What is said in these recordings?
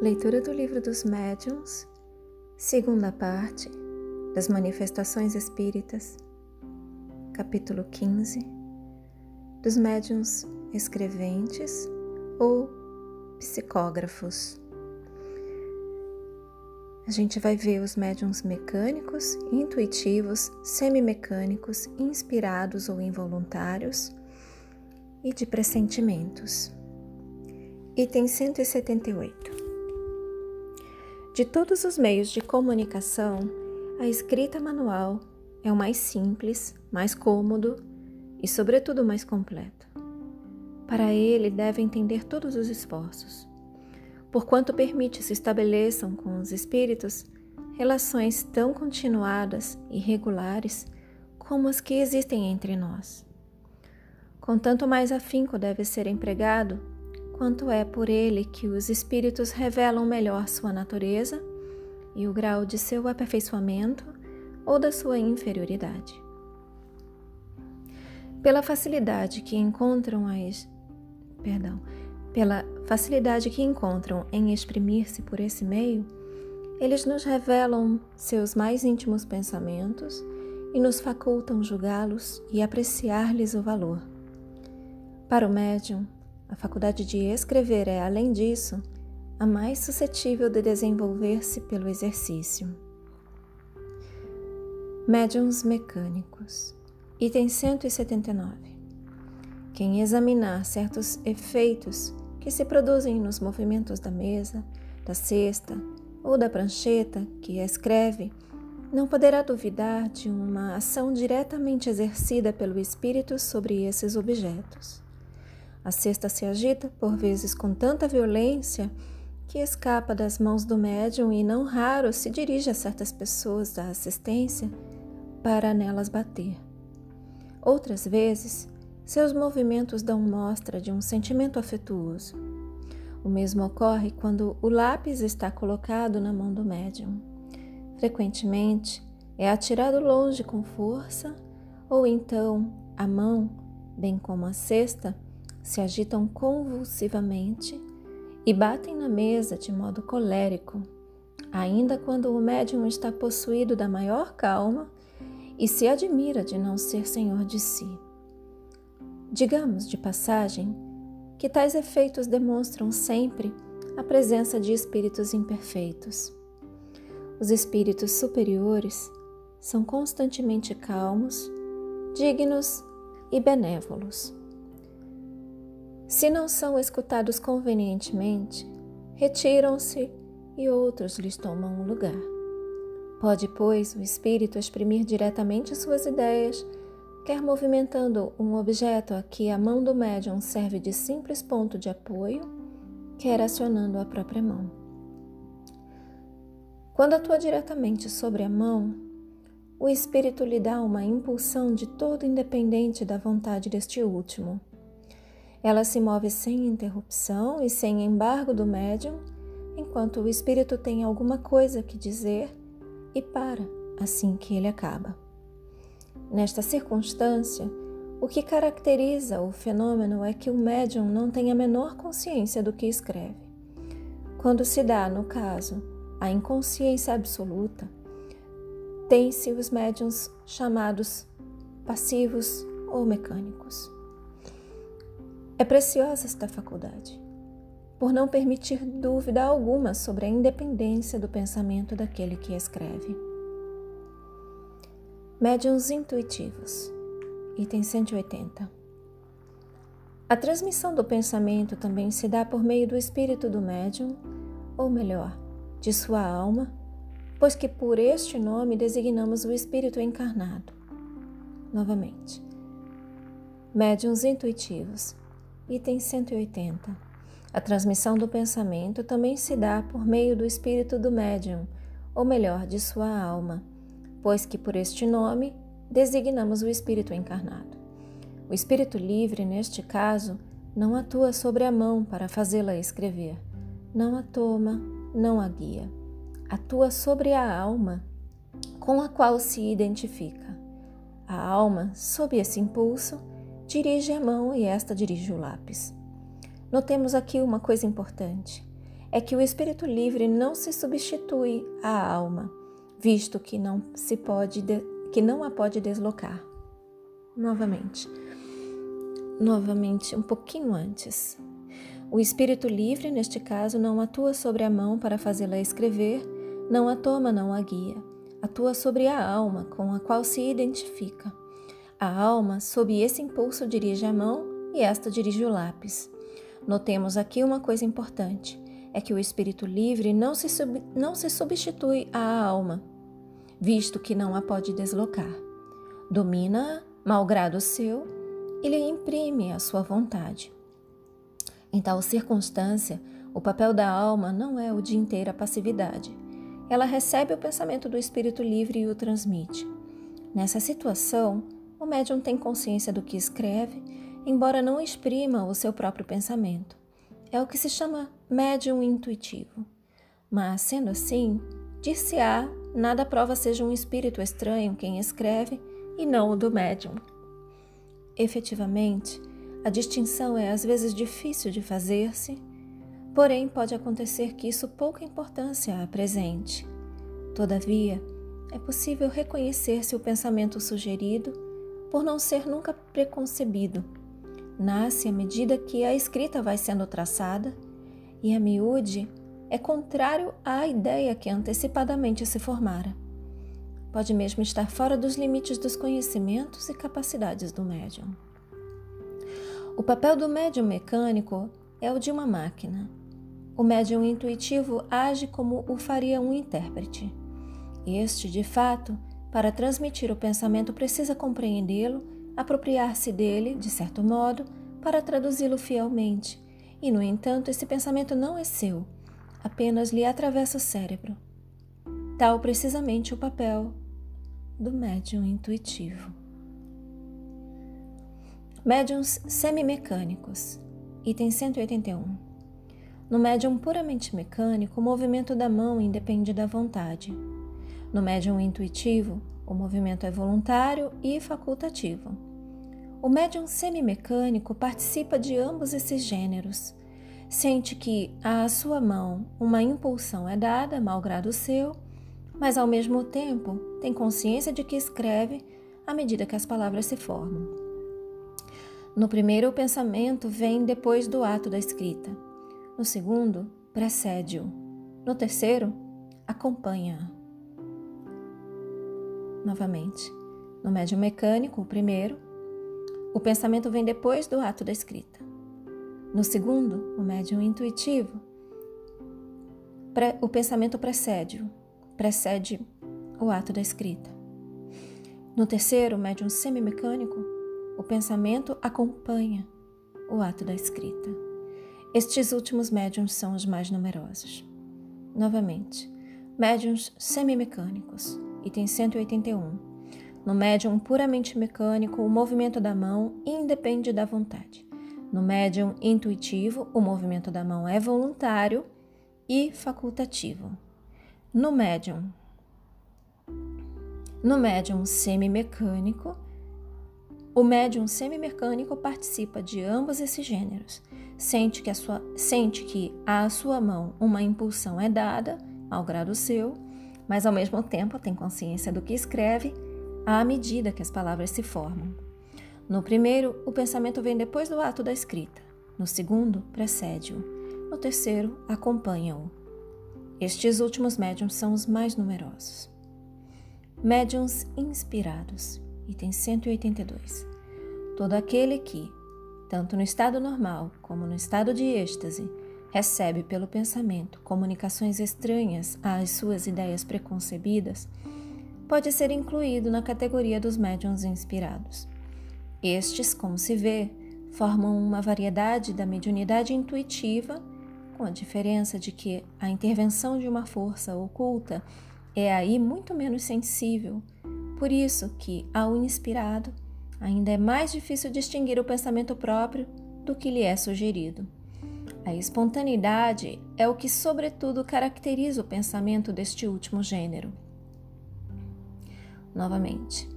Leitura do Livro dos Médiuns, segunda parte das Manifestações Espíritas, capítulo 15, dos médiuns escreventes ou psicógrafos. A gente vai ver os médiums mecânicos, intuitivos, semimecânicos, inspirados ou involuntários e de pressentimentos. Item 178. De todos os meios de comunicação, a escrita manual é o mais simples, mais cômodo e, sobretudo, mais completo. Para ele, deve entender todos os esforços porquanto permite se estabeleçam com os espíritos relações tão continuadas e regulares como as que existem entre nós. Com tanto mais afinco deve ser empregado, quanto é por ele que os espíritos revelam melhor sua natureza e o grau de seu aperfeiçoamento ou da sua inferioridade. Pela facilidade que encontram as perdão, pela facilidade que encontram em exprimir-se por esse meio, eles nos revelam seus mais íntimos pensamentos e nos facultam julgá-los e apreciar-lhes o valor. Para o médium, a faculdade de escrever é, além disso, a mais suscetível de desenvolver-se pelo exercício. Médiums mecânicos. Item 179. Quem examinar certos efeitos que se produzem nos movimentos da mesa, da cesta ou da prancheta que escreve, não poderá duvidar de uma ação diretamente exercida pelo espírito sobre esses objetos. A cesta se agita, por vezes com tanta violência, que escapa das mãos do médium e não raro se dirige a certas pessoas da assistência para nelas bater. Outras vezes, seus movimentos dão mostra de um sentimento afetuoso. O mesmo ocorre quando o lápis está colocado na mão do médium. Frequentemente é atirado longe com força, ou então a mão, bem como a cesta, se agitam convulsivamente e batem na mesa de modo colérico, ainda quando o médium está possuído da maior calma e se admira de não ser senhor de si. Digamos de passagem que tais efeitos demonstram sempre a presença de espíritos imperfeitos. Os espíritos superiores são constantemente calmos, dignos e benévolos. Se não são escutados convenientemente, retiram-se e outros lhes tomam o lugar. Pode, pois, o espírito exprimir diretamente suas ideias quer movimentando um objeto a que a mão do médium serve de simples ponto de apoio, quer acionando a própria mão. Quando atua diretamente sobre a mão, o espírito lhe dá uma impulsão de todo independente da vontade deste último. Ela se move sem interrupção e sem embargo do médium, enquanto o espírito tem alguma coisa que dizer e para assim que ele acaba. Nesta circunstância, o que caracteriza o fenômeno é que o médium não tem a menor consciência do que escreve. Quando se dá, no caso, a inconsciência absoluta, tem-se os médiums chamados passivos ou mecânicos. É preciosa esta faculdade, por não permitir dúvida alguma sobre a independência do pensamento daquele que escreve. Médiuns intuitivos. Item 180. A transmissão do pensamento também se dá por meio do espírito do médium, ou melhor, de sua alma, pois que por este nome designamos o espírito encarnado. Novamente. Médiuns intuitivos. Item 180. A transmissão do pensamento também se dá por meio do espírito do médium, ou melhor, de sua alma pois que por este nome designamos o espírito encarnado. O espírito livre, neste caso, não atua sobre a mão para fazê-la escrever, não a toma, não a guia. Atua sobre a alma com a qual se identifica. A alma, sob esse impulso, dirige a mão e esta dirige o lápis. Notemos aqui uma coisa importante. é que o espírito livre não se substitui à alma, visto que não se pode que não a pode deslocar. Novamente. Novamente, um pouquinho antes. O espírito livre, neste caso, não atua sobre a mão para fazê-la escrever, não a toma, não a guia. Atua sobre a alma com a qual se identifica. A alma, sob esse impulso, dirige a mão e esta dirige o lápis. Notemos aqui uma coisa importante: é que o espírito livre não se, sub, não se substitui à alma, visto que não a pode deslocar. Domina-a, malgrado seu, e lhe imprime a sua vontade. Em tal circunstância, o papel da alma não é o de inteira passividade. Ela recebe o pensamento do espírito livre e o transmite. Nessa situação, o médium tem consciência do que escreve, embora não exprima o seu próprio pensamento. É o que se chama médium intuitivo. Mas, sendo assim, dir-se-á, nada prova seja um espírito estranho quem escreve e não o do médium. Efetivamente, a distinção é às vezes difícil de fazer-se, porém pode acontecer que isso pouca importância apresente. Todavia, é possível reconhecer se o pensamento sugerido por não ser nunca preconcebido. Nasce à medida que a escrita vai sendo traçada e a miúde é contrário à ideia que antecipadamente se formara. Pode mesmo estar fora dos limites dos conhecimentos e capacidades do médium. O papel do médium mecânico é o de uma máquina. O médium intuitivo age como o faria um intérprete. Este, de fato, para transmitir o pensamento, precisa compreendê-lo, apropriar-se dele, de certo modo, para traduzi-lo fielmente. E, no entanto, esse pensamento não é seu, apenas lhe atravessa o cérebro. Tal precisamente o papel do médium intuitivo. Médiums semimecânicos, item 181. No médium puramente mecânico, o movimento da mão independe da vontade. No médium intuitivo, o movimento é voluntário e facultativo. O médium semimecânico participa de ambos esses gêneros. Sente que à sua mão uma impulsão é dada, malgrado seu, mas ao mesmo tempo tem consciência de que escreve à medida que as palavras se formam. No primeiro, o pensamento vem depois do ato da escrita. No segundo, precede-o. No terceiro, acompanha-a novamente. No médium mecânico, o primeiro, o pensamento vem depois do ato da escrita. No segundo, o médium intuitivo, o pensamento precede, precede o ato da escrita. No terceiro, o médium semimecânico, o pensamento acompanha o ato da escrita. Estes últimos médiums são os mais numerosos. Novamente, médiums semimecânicos item 181. No médium puramente mecânico, o movimento da mão independe da vontade. No médium intuitivo, o movimento da mão é voluntário e facultativo. No médium no médium semimecânico, o médium semimecânico participa de ambos esses gêneros. Sente que, a sua, sente que à sua mão uma impulsão é dada, ao grado seu, mas ao mesmo tempo tem consciência do que escreve à medida que as palavras se formam. No primeiro, o pensamento vem depois do ato da escrita. No segundo, precede-o. No terceiro, acompanha-o. Estes últimos médiums são os mais numerosos. Médiums inspirados, item 182. Todo aquele que, tanto no estado normal como no estado de êxtase, recebe pelo pensamento comunicações estranhas às suas ideias preconcebidas, pode ser incluído na categoria dos médiums inspirados. Estes, como se vê, formam uma variedade da mediunidade intuitiva, com a diferença de que a intervenção de uma força oculta é aí muito menos sensível, por isso que, ao inspirado, ainda é mais difícil distinguir o pensamento próprio do que lhe é sugerido. A espontaneidade é o que, sobretudo, caracteriza o pensamento deste último gênero. Novamente,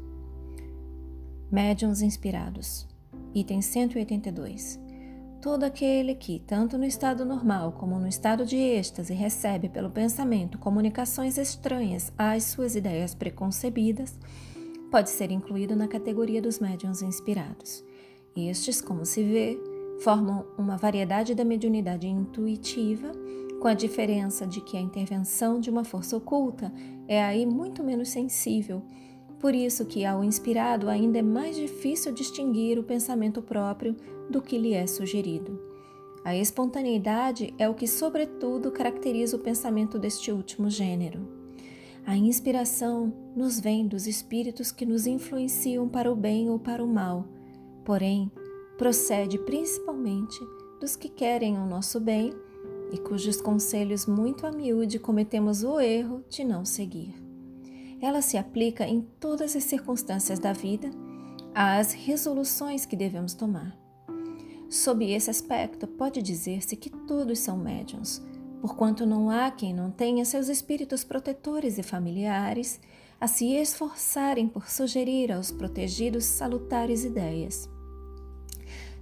Médiuns inspirados, item 182. todo aquele que, tanto no estado normal como no estado de êxtase, recebe pelo pensamento comunicações estranhas às suas ideias preconcebidas, pode ser incluído na categoria dos médiuns inspirados. Estes, como se vê, formam uma variedade da mediunidade intuitiva, com a diferença de que a intervenção de uma força oculta é aí muito menos sensível por isso que ao inspirado ainda é mais difícil distinguir o pensamento próprio do que lhe é sugerido. A espontaneidade é o que, sobretudo, caracteriza o pensamento deste último gênero. A inspiração nos vem dos espíritos que nos influenciam para o bem ou para o mal, porém, procede principalmente dos que querem o nosso bem e cujos conselhos muito a miúde cometemos o erro de não seguir. Ela se aplica em todas as circunstâncias da vida, às resoluções que devemos tomar. Sob esse aspecto, pode dizer-se que todos são médiums, porquanto não há quem não tenha seus espíritos protetores e familiares a se esforçarem por sugerir aos protegidos salutares ideias.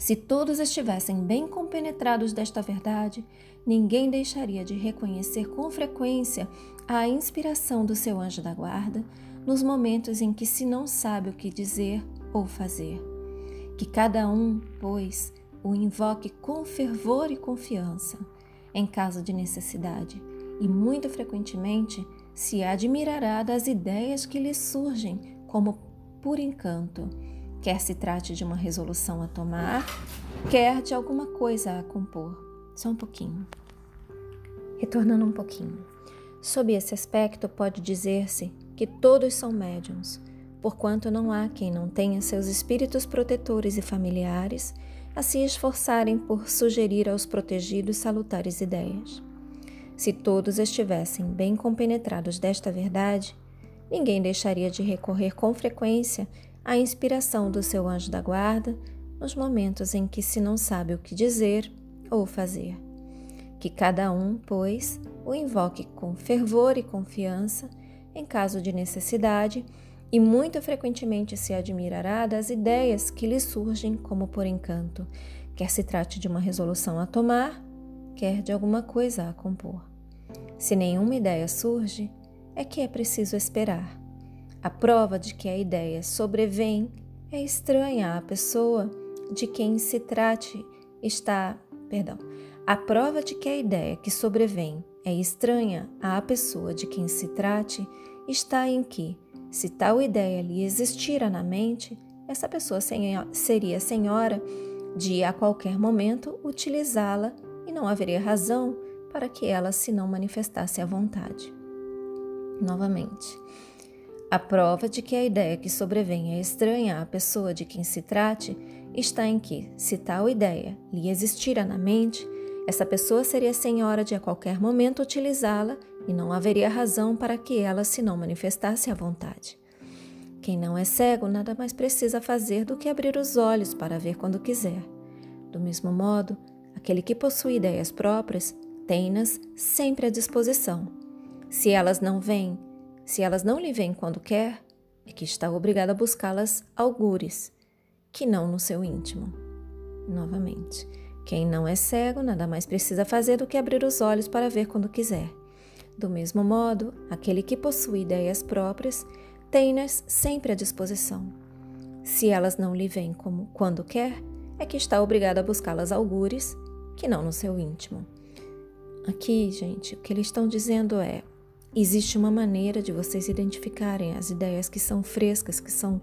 Se todos estivessem bem compenetrados desta verdade, ninguém deixaria de reconhecer com frequência a inspiração do seu anjo da guarda nos momentos em que se não sabe o que dizer ou fazer. Que cada um, pois, o invoque com fervor e confiança, em caso de necessidade, e muito frequentemente se admirará das ideias que lhe surgem como por encanto, quer se trate de uma resolução a tomar, quer de alguma coisa a compor. Só um pouquinho. Retornando um pouquinho. Sob esse aspecto, pode dizer-se que todos são médiums, porquanto não há quem não tenha seus espíritos protetores e familiares a se esforçarem por sugerir aos protegidos salutares ideias. Se todos estivessem bem compenetrados desta verdade, ninguém deixaria de recorrer com frequência à inspiração do seu anjo da guarda nos momentos em que se não sabe o que dizer ou fazer que cada um, pois, o invoque com fervor e confiança em caso de necessidade, e muito frequentemente se admirará das ideias que lhe surgem como por encanto, quer se trate de uma resolução a tomar, quer de alguma coisa a compor. Se nenhuma ideia surge, é que é preciso esperar. A prova de que a ideia sobrevém é estranha à pessoa de quem se trate está, perdão, a prova de que a ideia que sobrevém é estranha à pessoa de quem se trate está em que, se tal ideia lhe existira na mente, essa pessoa seria senhora de a qualquer momento utilizá-la e não haveria razão para que ela se não manifestasse à vontade. Novamente, a prova de que a ideia que sobrevém é estranha à pessoa de quem se trate está em que, se tal ideia lhe existira na mente, essa pessoa seria senhora de a qualquer momento utilizá-la e não haveria razão para que ela se não manifestasse à vontade. Quem não é cego nada mais precisa fazer do que abrir os olhos para ver quando quiser. Do mesmo modo, aquele que possui ideias próprias tem-nas sempre à disposição. Se elas não vêm, se elas não lhe vêm quando quer, é que está obrigado a buscá-las algures, que não no seu íntimo. Novamente. Quem não é cego nada mais precisa fazer do que abrir os olhos para ver quando quiser. Do mesmo modo, aquele que possui ideias próprias tem-nas sempre à disposição. Se elas não lhe vêm como quando quer, é que está obrigado a buscá-las algures, que não no seu íntimo. Aqui, gente, o que eles estão dizendo é: existe uma maneira de vocês identificarem as ideias que são frescas, que são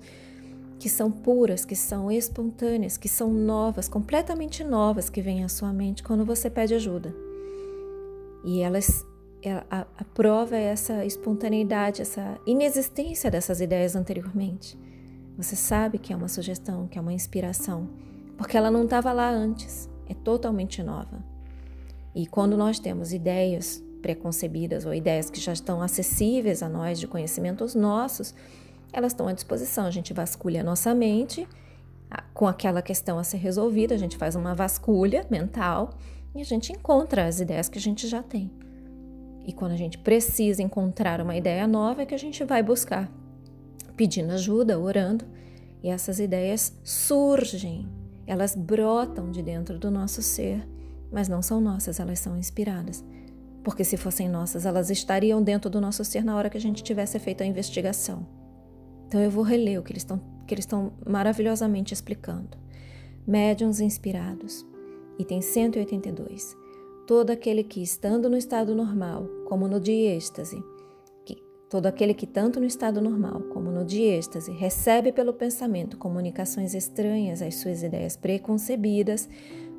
que são puras, que são espontâneas, que são novas, completamente novas que vêm à sua mente quando você pede ajuda. E elas é, a, a, prova é essa espontaneidade, essa inexistência dessas ideias anteriormente. Você sabe que é uma sugestão, que é uma inspiração, porque ela não estava lá antes, é totalmente nova. E quando nós temos ideias preconcebidas ou ideias que já estão acessíveis a nós de conhecimentos nossos, elas estão à disposição. A gente vasculha a nossa mente com aquela questão a ser resolvida, a gente faz uma vasculha mental e a gente encontra as ideias que a gente já tem. E quando a gente precisa encontrar uma ideia nova, é que a gente vai buscar, pedindo ajuda, orando, e essas ideias surgem. Elas brotam de dentro do nosso ser, mas não são nossas, elas são inspiradas. Porque se fossem nossas, elas estariam dentro do nosso ser na hora que a gente tivesse feito a investigação. Então eu vou reler o que eles estão, que eles estão maravilhosamente explicando. Médiuns inspirados. Item 182. Todo aquele que, estando no estado normal, como no de êxtase, Todo aquele que, tanto no estado normal como no de êxtase, recebe pelo pensamento comunicações estranhas às suas ideias preconcebidas,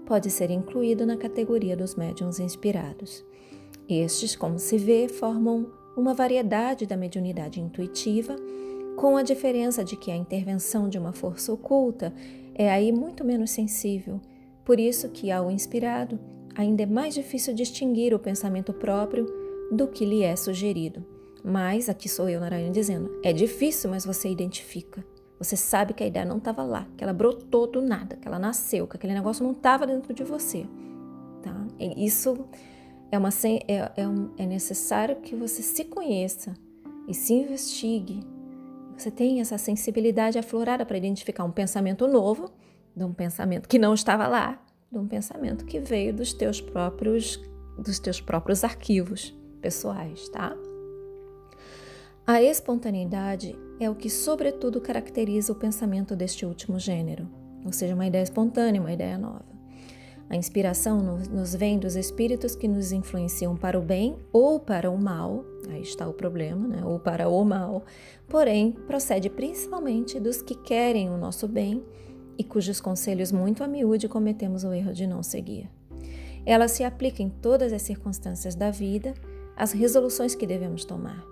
pode ser incluído na categoria dos médiums inspirados. Estes, como se vê, formam uma variedade da mediunidade intuitiva, com a diferença de que a intervenção de uma força oculta é aí muito menos sensível, por isso que ao inspirado ainda é mais difícil distinguir o pensamento próprio do que lhe é sugerido. Mas aqui sou eu, Narayana, dizendo: é difícil, mas você identifica. Você sabe que a ideia não estava lá, que ela brotou do nada, que ela nasceu, que aquele negócio não estava dentro de você. Tá? Isso é, uma, é, é, um, é necessário que você se conheça e se investigue. Você tenha essa sensibilidade aflorada para identificar um pensamento novo de um pensamento que não estava lá, de um pensamento que veio dos teus próprios dos teus próprios arquivos pessoais, tá? A espontaneidade é o que, sobretudo, caracteriza o pensamento deste último gênero, ou seja, uma ideia espontânea, uma ideia nova. A inspiração nos vem dos espíritos que nos influenciam para o bem ou para o mal, aí está o problema, né? ou para o mal, porém, procede principalmente dos que querem o nosso bem e cujos conselhos muito a miúde cometemos o erro de não seguir. Ela se aplica em todas as circunstâncias da vida, às resoluções que devemos tomar.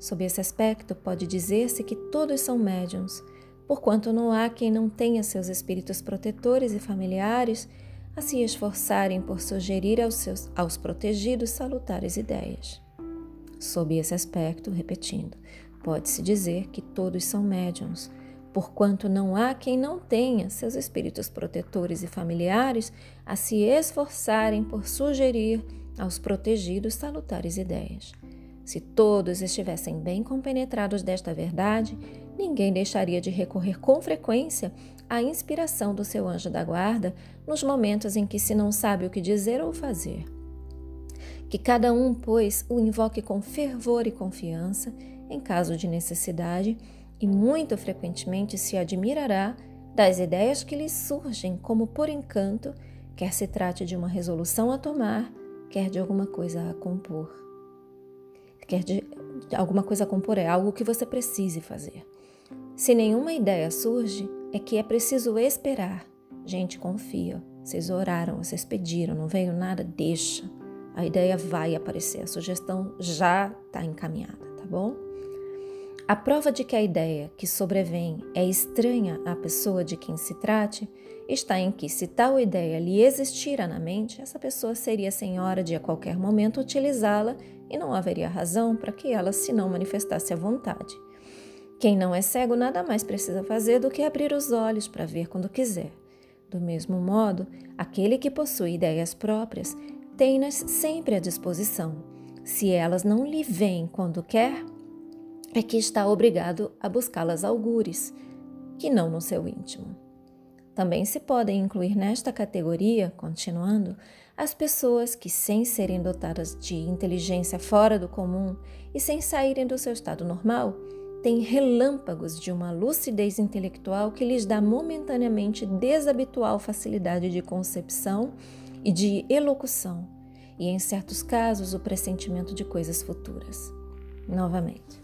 Sob esse aspecto, pode dizer-se que todos são médiums, porquanto não há quem não tenha seus espíritos protetores e familiares a se esforçarem por sugerir aos, seus, aos protegidos salutares ideias. Sob esse aspecto, repetindo, pode-se dizer que todos são médiums, porquanto não há quem não tenha seus espíritos protetores e familiares a se esforçarem por sugerir aos protegidos salutares ideias. Se todos estivessem bem compenetrados desta verdade, ninguém deixaria de recorrer com frequência à inspiração do seu anjo da guarda nos momentos em que se não sabe o que dizer ou fazer. Que cada um, pois, o invoque com fervor e confiança em caso de necessidade e muito frequentemente se admirará das ideias que lhe surgem como por encanto, quer se trate de uma resolução a tomar, quer de alguma coisa a compor quer de alguma coisa a compor, é algo que você precise fazer. Se nenhuma ideia surge, é que é preciso esperar. Gente, confia. Vocês oraram, vocês pediram, não veio nada, deixa. A ideia vai aparecer, a sugestão já está encaminhada, tá bom? A prova de que a ideia que sobrevém é estranha à pessoa de quem se trate está em que, se tal ideia lhe existira na mente, essa pessoa seria senhora de a qualquer momento utilizá-la e não haveria razão para que ela se não manifestasse à vontade. Quem não é cego nada mais precisa fazer do que abrir os olhos para ver quando quiser. Do mesmo modo, aquele que possui ideias próprias tem-nas sempre à disposição. Se elas não lhe vêm quando quer, é que está obrigado a buscá-las algures, que não no seu íntimo. Também se podem incluir nesta categoria, continuando, as pessoas que, sem serem dotadas de inteligência fora do comum e sem saírem do seu estado normal, têm relâmpagos de uma lucidez intelectual que lhes dá momentaneamente desabitual facilidade de concepção e de elocução, e em certos casos o pressentimento de coisas futuras. Novamente,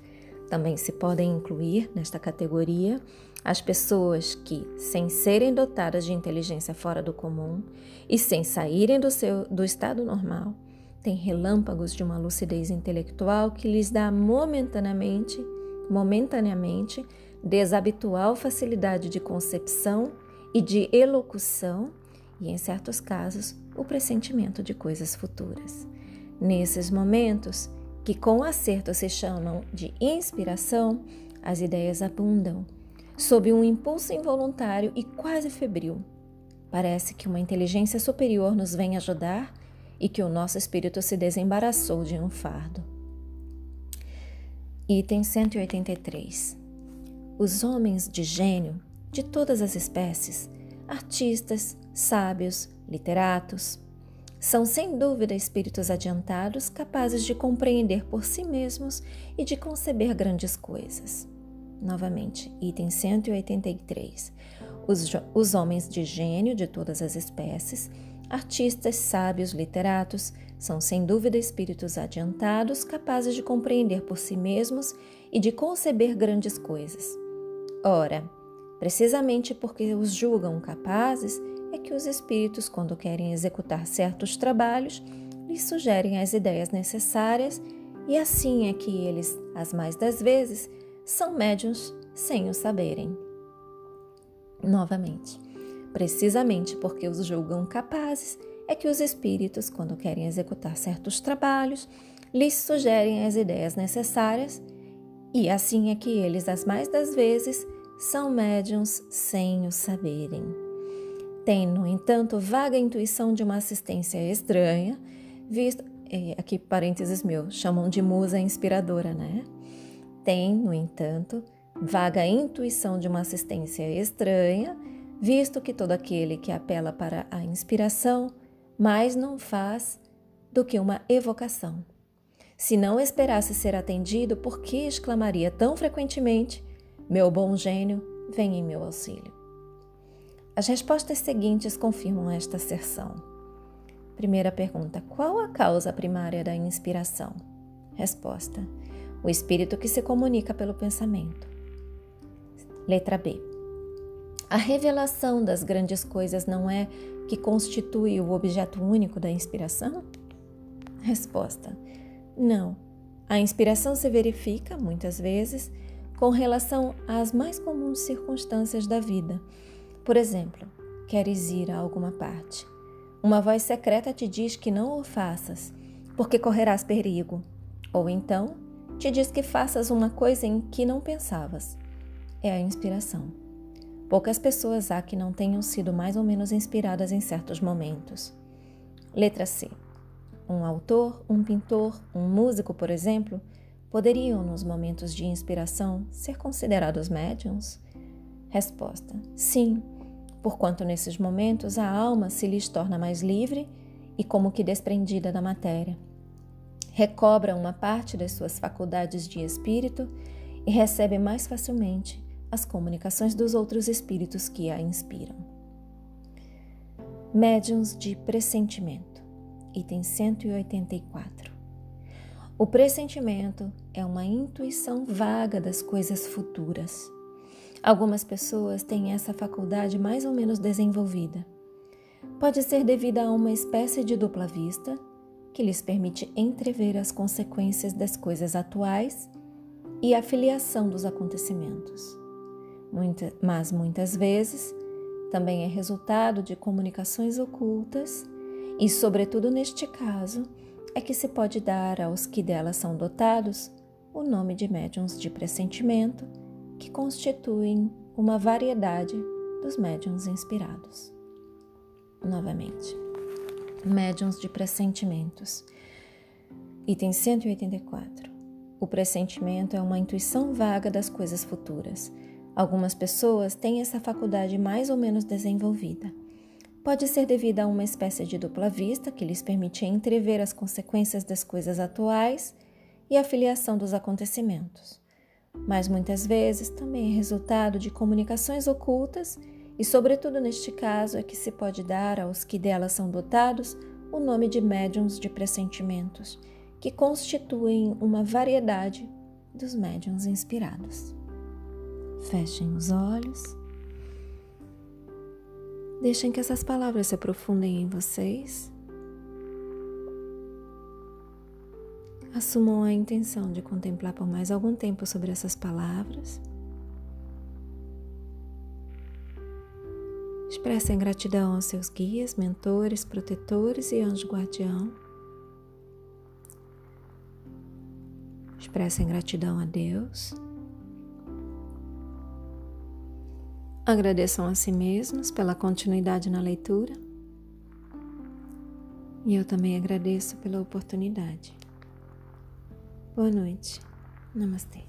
também se podem incluir nesta categoria as pessoas que, sem serem dotadas de inteligência fora do comum e sem saírem do, seu, do estado normal, têm relâmpagos de uma lucidez intelectual que lhes dá momentaneamente, momentaneamente desabitual facilidade de concepção e de elocução e, em certos casos, o pressentimento de coisas futuras. Nesses momentos, que com acerto se chamam de inspiração, as ideias abundam sob um impulso involuntário e quase febril. Parece que uma inteligência superior nos vem ajudar e que o nosso espírito se desembaraçou de um fardo. Item 183. Os homens de gênio, de todas as espécies, artistas, sábios, literatos. São sem dúvida espíritos adiantados capazes de compreender por si mesmos e de conceber grandes coisas. Novamente, item 183. Os, os homens de gênio de todas as espécies, artistas, sábios, literatos, são sem dúvida espíritos adiantados capazes de compreender por si mesmos e de conceber grandes coisas. Ora, precisamente porque os julgam capazes, é que os espíritos, quando querem executar certos trabalhos, lhes sugerem as ideias necessárias, e assim é que eles, as mais das vezes, são médiuns sem o saberem. Novamente, precisamente porque os julgam capazes, é que os espíritos, quando querem executar certos trabalhos, lhes sugerem as ideias necessárias, e assim é que eles, as mais das vezes, são médiuns sem o saberem. Tem, no entanto, vaga intuição de uma assistência estranha, visto. Aqui, parênteses meu, chamam de musa inspiradora, né? Tem, no entanto, vaga intuição de uma assistência estranha, visto que todo aquele que apela para a inspiração mais não faz do que uma evocação. Se não esperasse ser atendido, por que exclamaria tão frequentemente: Meu bom gênio, vem em meu auxílio? As respostas seguintes confirmam esta asserção. Primeira pergunta: Qual a causa primária da inspiração? Resposta: O espírito que se comunica pelo pensamento. Letra B. A revelação das grandes coisas não é que constitui o objeto único da inspiração? Resposta: Não. A inspiração se verifica, muitas vezes, com relação às mais comuns circunstâncias da vida por exemplo, queres ir a alguma parte. Uma voz secreta te diz que não o faças, porque correrás perigo. Ou então, te diz que faças uma coisa em que não pensavas. É a inspiração. Poucas pessoas há que não tenham sido mais ou menos inspiradas em certos momentos. Letra C. Um autor, um pintor, um músico, por exemplo, poderiam, nos momentos de inspiração, ser considerados médiums? Resposta: Sim porquanto nesses momentos a alma se lhes torna mais livre e como que desprendida da matéria. Recobra uma parte das suas faculdades de espírito e recebe mais facilmente as comunicações dos outros espíritos que a inspiram. Médiuns de pressentimento, item 184. O pressentimento é uma intuição vaga das coisas futuras Algumas pessoas têm essa faculdade mais ou menos desenvolvida. Pode ser devida a uma espécie de dupla vista, que lhes permite entrever as consequências das coisas atuais e a filiação dos acontecimentos. Muita, mas muitas vezes também é resultado de comunicações ocultas, e, sobretudo neste caso, é que se pode dar aos que delas são dotados o nome de médiums de pressentimento que constituem uma variedade dos médiums inspirados. Novamente, médiums de pressentimentos. Item 184. O pressentimento é uma intuição vaga das coisas futuras. Algumas pessoas têm essa faculdade mais ou menos desenvolvida. Pode ser devida a uma espécie de dupla vista que lhes permite entrever as consequências das coisas atuais e a filiação dos acontecimentos mas muitas vezes também é resultado de comunicações ocultas e, sobretudo neste caso, é que se pode dar aos que delas são dotados o nome de médiums de pressentimentos, que constituem uma variedade dos médiums inspirados. Fechem os olhos. Deixem que essas palavras se aprofundem em vocês Assumam a intenção de contemplar por mais algum tempo sobre essas palavras. Expressem gratidão aos seus guias, mentores, protetores e anjo guardião. Expressem gratidão a Deus. Agradeçam a si mesmos pela continuidade na leitura. E eu também agradeço pela oportunidade. Boa noite. Namastê.